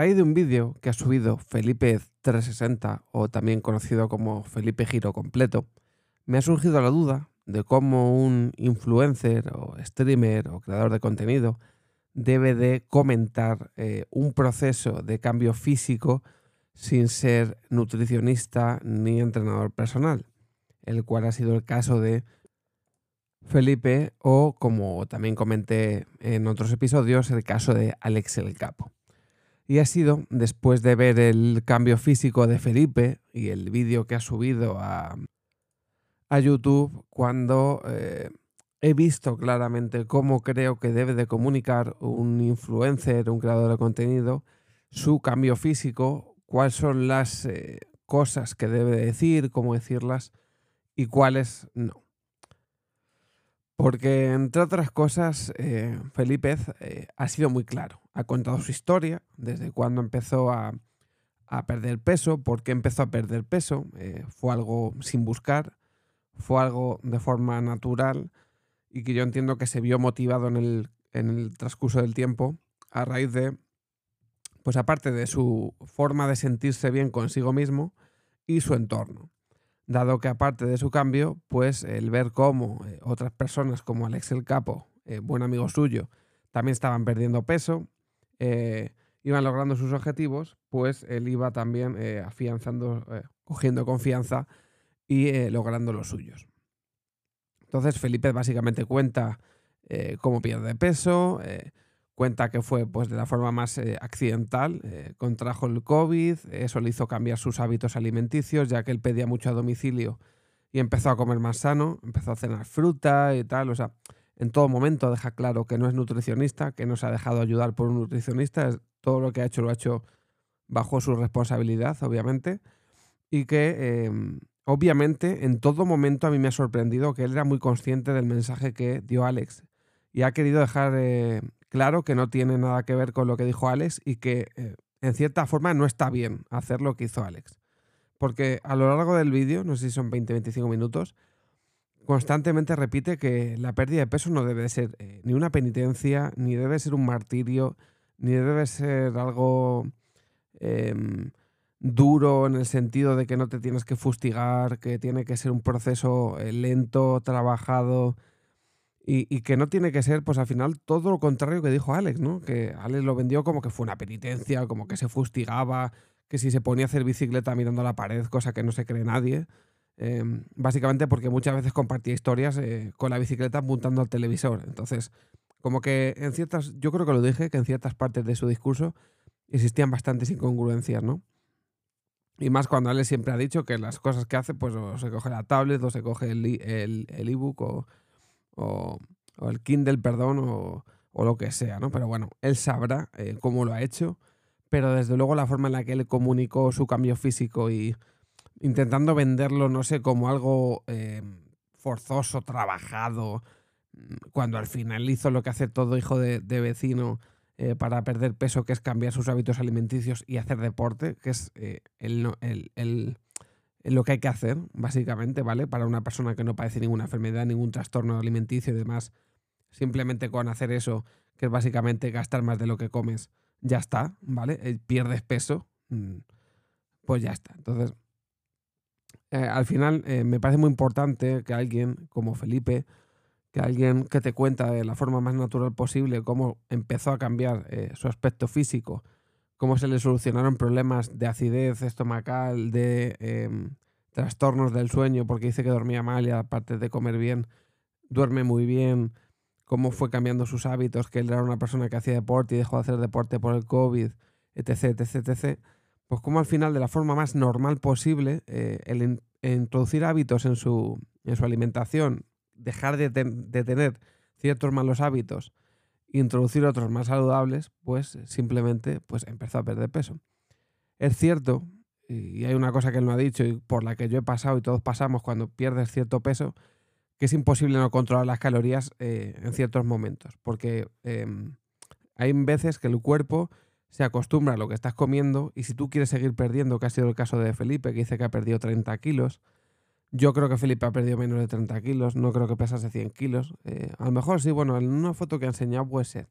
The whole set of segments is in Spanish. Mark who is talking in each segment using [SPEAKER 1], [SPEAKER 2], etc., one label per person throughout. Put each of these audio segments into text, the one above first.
[SPEAKER 1] Raíz de un vídeo que ha subido Felipe360, o también conocido como Felipe Giro Completo, me ha surgido la duda de cómo un influencer o streamer o creador de contenido debe de comentar eh, un proceso de cambio físico sin ser nutricionista ni entrenador personal, el cual ha sido el caso de Felipe o, como también comenté en otros episodios, el caso de Alex el Capo. Y ha sido después de ver el cambio físico de Felipe y el vídeo que ha subido a, a YouTube cuando eh, he visto claramente cómo creo que debe de comunicar un influencer, un creador de contenido, su cambio físico, cuáles son las eh, cosas que debe decir, cómo decirlas y cuáles no. Porque, entre otras cosas, eh, Felipe eh, ha sido muy claro. Ha contado su historia, desde cuándo empezó a, perder peso, por qué empezó a perder peso. Eh, fue algo sin buscar, fue algo de forma natural y que yo entiendo que se vio motivado en el, en el transcurso del tiempo a raíz de, pues aparte de su forma de sentirse bien consigo mismo y su entorno dado que aparte de su cambio, pues el ver cómo eh, otras personas como Alex el Capo, eh, buen amigo suyo, también estaban perdiendo peso, eh, iban logrando sus objetivos, pues él iba también afianzando, cogiendo confianza y logrando los suyos. Entonces Felipe básicamente cuenta cómo pierde peso, Cuenta que fue pues, de la forma más eh, accidental, eh, contrajo el COVID, eso le hizo cambiar sus hábitos alimenticios, ya que él pedía mucho a domicilio y empezó a comer más sano, empezó a cenar fruta y tal, o sea, en todo momento deja claro que no es nutricionista, que no se ha dejado ayudar por un nutricionista, todo lo que ha hecho lo ha hecho bajo su responsabilidad, obviamente, y que em, obviamente en todo momento a mí me ha sorprendido que él era muy consciente del mensaje que dio Alex y ha querido dejar eh, claro que no tiene nada que ver con lo que dijo Alex y que eh, en cierta forma no está bien hacer lo que hizo Alex. Porque a lo largo del vídeo, no sé si son 20-25 minutos, constantemente repite que la pérdida de peso no debe ser eh, ni una penitencia, ni debe ser un martirio, ni debe ser algo em, duro en el sentido de que no te tienes que fustigar, que tiene que ser un proceso eh, lento, trabajado, y, que no tiene que ser, pues al final, todo lo contrario que dijo Alex, ¿no? Que Alex lo vendió como que fue una penitencia, como que se fustigaba, que si se ponía a hacer bicicleta mirando a la pared, cosa que no se cree nadie. Em, básicamente porque muchas veces compartía historias eh, con la bicicleta apuntando al televisor. Entonces, como que en ciertas, yo creo que lo dije, que en ciertas partes de su discurso existían bastantes incongruencias, ¿no? Y más cuando Alex siempre ha dicho que las cosas que hace, pues o se coge la tablet, o se coge el ebook, el, o, o, el Kindle, perdón, o, lo que sea, ¿no? Pero bueno, él sabrá eh, cómo lo ha hecho, pero desde luego la forma en la que él comunicó su cambio físico y intentando venderlo, no sé, como algo eh, forzoso, trabajado, mm, cuando al final hizo lo que hace todo hijo de, vecino eh, para perder peso, que es cambiar sus hábitos alimenticios y hacer deporte, que es el, el lo que hay que hacer, básicamente, ¿vale? Para una persona que no padece ninguna enfermedad, ningún trastorno alimenticio y demás, simplemente con hacer eso, que es básicamente gastar más de lo que comes, ya está, ¿vale? Eh, pierdes peso, mm, pues ya está. Entonces, eh, al final eh, me parece muy importante que alguien como Felipe, que alguien que te cuenta de la forma más natural posible cómo empezó a cambiar su aspecto físico, cómo se le solucionaron problemas de acidez estomacal, de em, trastornos del sueño, porque dice que dormía mal y aparte de comer bien, duerme muy bien, cómo fue cambiando sus hábitos, que él era una persona que hacía deporte y dejó de hacer deporte por el COVID, etc., etc., etc., pues como al final, de la forma más normal posible, eh, el introducir hábitos en su, en su alimentación, dejar de, de tener ciertos malos hábitos, introducir otros más saludables, pues simplemente pues empezó a perder peso. Es cierto, y hay una cosa que él no ha dicho y por la que yo he pasado y todos pasamos cuando pierdes cierto peso, que es imposible no controlar las calorías eh, en ciertos momentos, porque em, hay veces que el cuerpo se acostumbra a lo que estás comiendo y si tú quieres seguir perdiendo, que ha sido el caso de Felipe, que dice que ha perdido 30 kilos, yo creo que Felipe ha perdido menos de 30 kilos, no creo que pesase 100 kilos. Eh, a lo mejor sí, bueno, en una foto que ha enseñado puede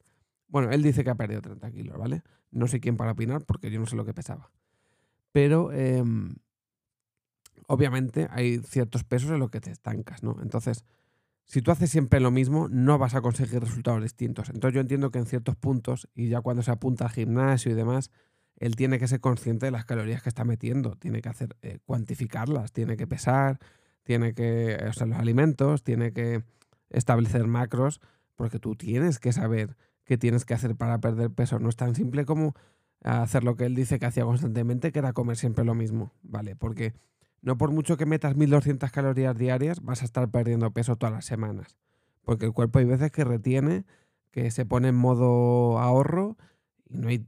[SPEAKER 1] bueno, él dice que ha perdido 30 kilos, ¿vale? No sé quién para opinar porque yo no sé lo que pesaba. Pero em, obviamente hay ciertos pesos en los que te estancas, ¿no? Entonces, si tú haces siempre lo mismo, no vas a conseguir resultados distintos. Entonces yo entiendo que en ciertos puntos, y ya cuando se apunta al gimnasio y demás, él tiene que ser consciente de las calorías que está metiendo, tiene que hacer eh, cuantificarlas, tiene que pesar, tiene que, o sea, los alimentos, tiene que establecer macros, porque tú tienes que saber qué tienes que hacer para perder peso. No es tan simple como hacer lo que él dice que hacía constantemente, que era comer siempre lo mismo, ¿vale? Porque no por mucho que metas 1200 calorías diarias, vas a estar perdiendo peso todas las semanas. Porque el cuerpo hay veces que retiene, que se pone en modo ahorro y no, hay,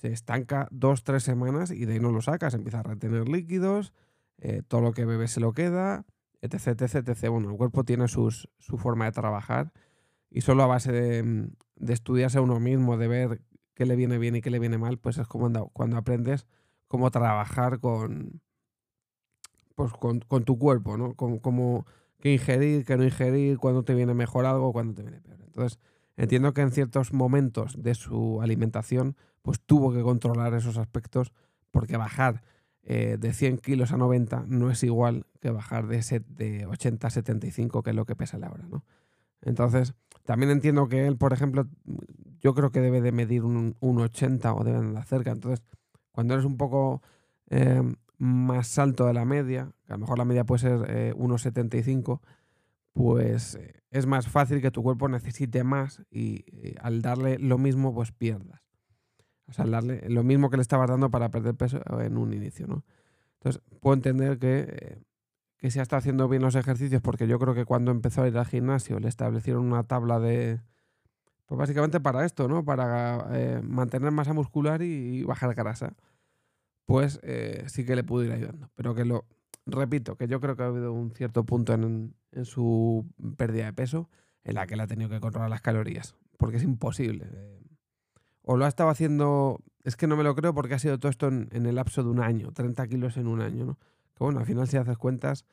[SPEAKER 1] se estanca dos, tres semanas y de ahí no lo sacas. Empieza a retener líquidos, eh, todo lo que bebes se lo queda, etc, etc, etc. Bueno, el cuerpo tiene sus, su forma de trabajar y solo a base de, de, estudiarse a uno mismo, de ver qué le viene bien y qué le viene mal, pues es como cuando aprendes cómo trabajar con, pues con, con, tu cuerpo, ¿no? Como, qué ingerir, qué no ingerir, cuándo te viene mejor algo, cuándo te viene peor. Entonces, entiendo que en ciertos momentos de su alimentación, pues tuvo que controlar esos aspectos, porque bajar eh, de 100 kilos a 90 no es igual que bajar de, de 80 a 75, que es lo que pesa la ahora, ¿no? Entonces, también entiendo que él, por ejemplo, yo creo que debe de medir un, 80 o debe andar cerca. Entonces, cuando eres un poco eh, más alto de la media, que a lo mejor la media puede ser eh, 1,75, pues eh, es más fácil que tu cuerpo necesite más y eh, al darle lo mismo, pues pierdas. O sea, al darle lo mismo que le estabas dando para perder peso en un inicio, ¿no? Entonces, puedo entender que, eh, que se ha estado haciendo bien los ejercicios porque yo creo que cuando empezó a ir al gimnasio le establecieron una tabla de... Pues básicamente para esto, ¿no? Para mantener masa muscular y bajar grasa pues eh, sí que le pudo ir ayudando. Pero que lo, repito, que yo creo que ha habido un cierto punto en, su pérdida de peso en la que él ha tenido que controlar las calorías, porque es imposible. Eh. o lo ha estado haciendo, es que no me lo creo porque ha sido todo esto en, el lapso de un año, 30 kilos en un año, ¿no? Que bueno, al final si haces cuentas,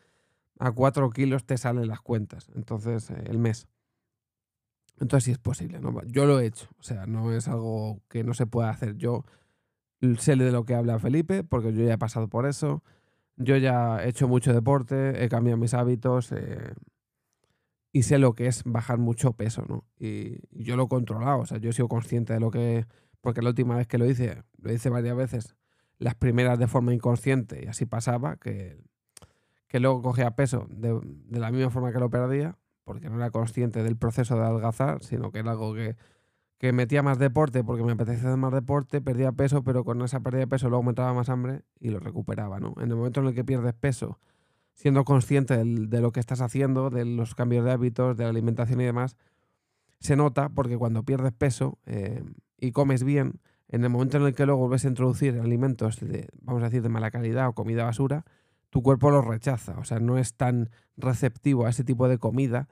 [SPEAKER 1] a 4 kilos te salen las cuentas, entonces eh, el mes. Entonces sí es posible, ¿no? Yo lo he hecho, o sea, no es algo que no se pueda hacer. Yo sé de lo que habla Felipe, porque yo ya he pasado por eso. Yo ya he hecho mucho deporte, he cambiado mis hábitos eh, y sé lo que es bajar mucho peso, ¿no? Y, yo lo he controlado, o sea, yo he sido consciente de lo que... Porque la última vez que lo hice, lo hice varias veces, las primeras de forma inconsciente y así pasaba, que, que luego cogía peso de, de la misma forma que lo perdía, porque no era consciente del proceso de adelgazar, sino que era algo que que metía más deporte porque me apetecía hacer más deporte, perdía peso, pero con esa pérdida de peso luego aumentaba más hambre y lo recuperaba, ¿no? En el momento en el que pierdes peso, siendo consciente de lo que estás haciendo, de los cambios de hábitos, de la alimentación y demás, se nota porque cuando pierdes peso eh, y comes bien, en el momento en el que luego vuelves a introducir alimentos, de, vamos a decir, de mala calidad o comida basura, tu cuerpo los rechaza, o sea, no es tan receptivo a ese tipo de comida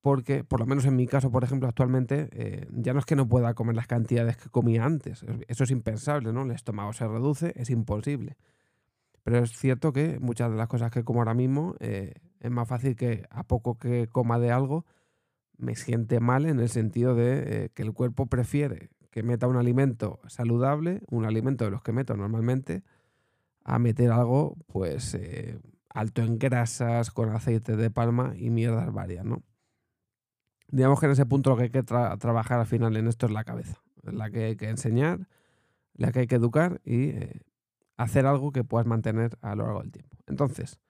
[SPEAKER 1] porque, por lo menos en mi caso, por ejemplo, actualmente, eh, ya no es que no pueda comer las cantidades que comía antes, eso es impensable, ¿no? El estómago se reduce, es imposible. Pero es cierto que muchas de las cosas que como ahora mismo eh, es más fácil que a poco que coma de algo me siente mal en el sentido de eh, que el cuerpo prefiere que meta un alimento saludable, un alimento de los que meto normalmente, a meter algo pues alto en grasas, con aceite de palma y mierdas varias, ¿no? digamos que en ese punto lo que hay que trabajar al final en esto es la cabeza, la que hay que enseñar, la que hay que educar y eh, hacer algo que puedas mantener a lo largo del tiempo. Entonces,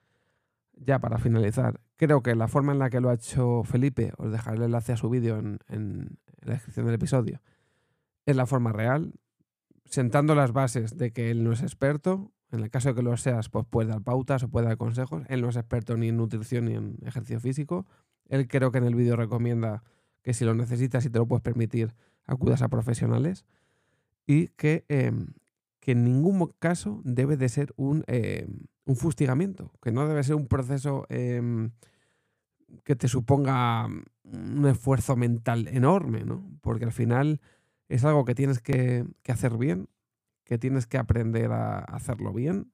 [SPEAKER 1] ya para finalizar, creo que la forma en la que lo ha hecho Felipe, os dejaré el enlace a su vídeo en la descripción del episodio, es la forma real, sentando las bases de que él no es experto. En el caso de que lo seas, pues puede dar pautas o puede dar consejos. Él no es experto ni en nutrición ni en ejercicio físico. Él creo que en el vídeo recomienda que si lo necesitas y te lo puedes permitir, acudas a profesionales y que, em, que en ningún caso debe de ser un, em, un fustigamiento, que no debe ser un proceso em, que te suponga un esfuerzo mental enorme, ¿no? Porque al final es algo que tienes que hacer bien, que tienes que aprender a hacerlo bien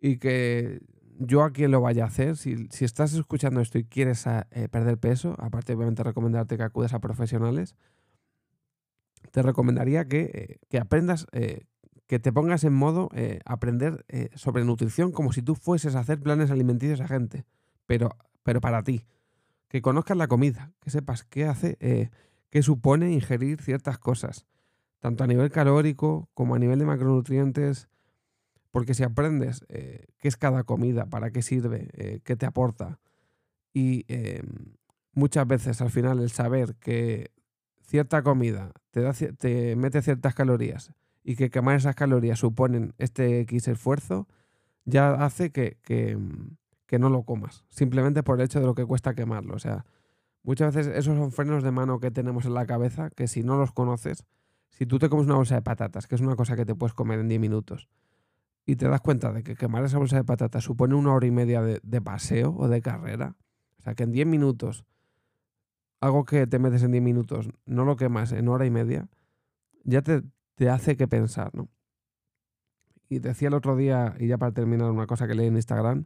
[SPEAKER 1] y que yo a quien lo vaya a hacer, si, estás escuchando esto y quieres eh, perder peso, aparte obviamente recomendarte que acudes a profesionales, te recomendaría que, eh, que aprendas, eh, que te pongas en modo aprender sobre nutrición como si tú fueses a hacer planes alimenticios a gente, pero, pero para ti. Que conozcas la comida, que sepas qué hace, qué supone ingerir ciertas cosas, tanto a nivel calórico como a nivel de macronutrientes, porque si aprendes qué es cada comida, para qué sirve, qué te aporta, y em, muchas veces al final el saber que cierta comida te, da, te mete ciertas calorías y que quemar esas calorías suponen este X esfuerzo, ya hace que, mm, que, no lo comas, simplemente por el hecho de lo que cuesta quemarlo. O sea, muchas veces esos son frenos de mano que tenemos en la cabeza que si no los conoces, si tú te comes una bolsa de patatas, que es una cosa que te puedes comer en 10 minutos, y te das cuenta de que quemar esa bolsa de patatas supone una hora y media de, paseo o de carrera, o sea, que en 10 minutos algo que te metes en 10 minutos, no lo quemas en hora y media, ya te, hace que pensar, ¿no? Y decía el otro día, y ya para terminar, una cosa que leí en Instagram,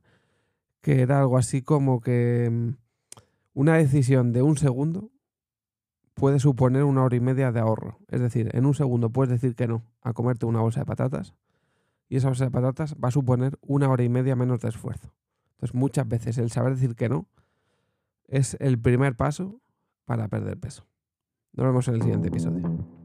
[SPEAKER 1] que era algo así como que mm, una decisión de un segundo puede suponer una hora y media de ahorro. Es decir, en un segundo puedes decir que no a comerte una bolsa de patatas y esa bolsa de patatas va a suponer una hora y media menos de esfuerzo. Entonces muchas veces el saber decir que no es el primer paso para perder peso. Nos vemos en el siguiente episodio.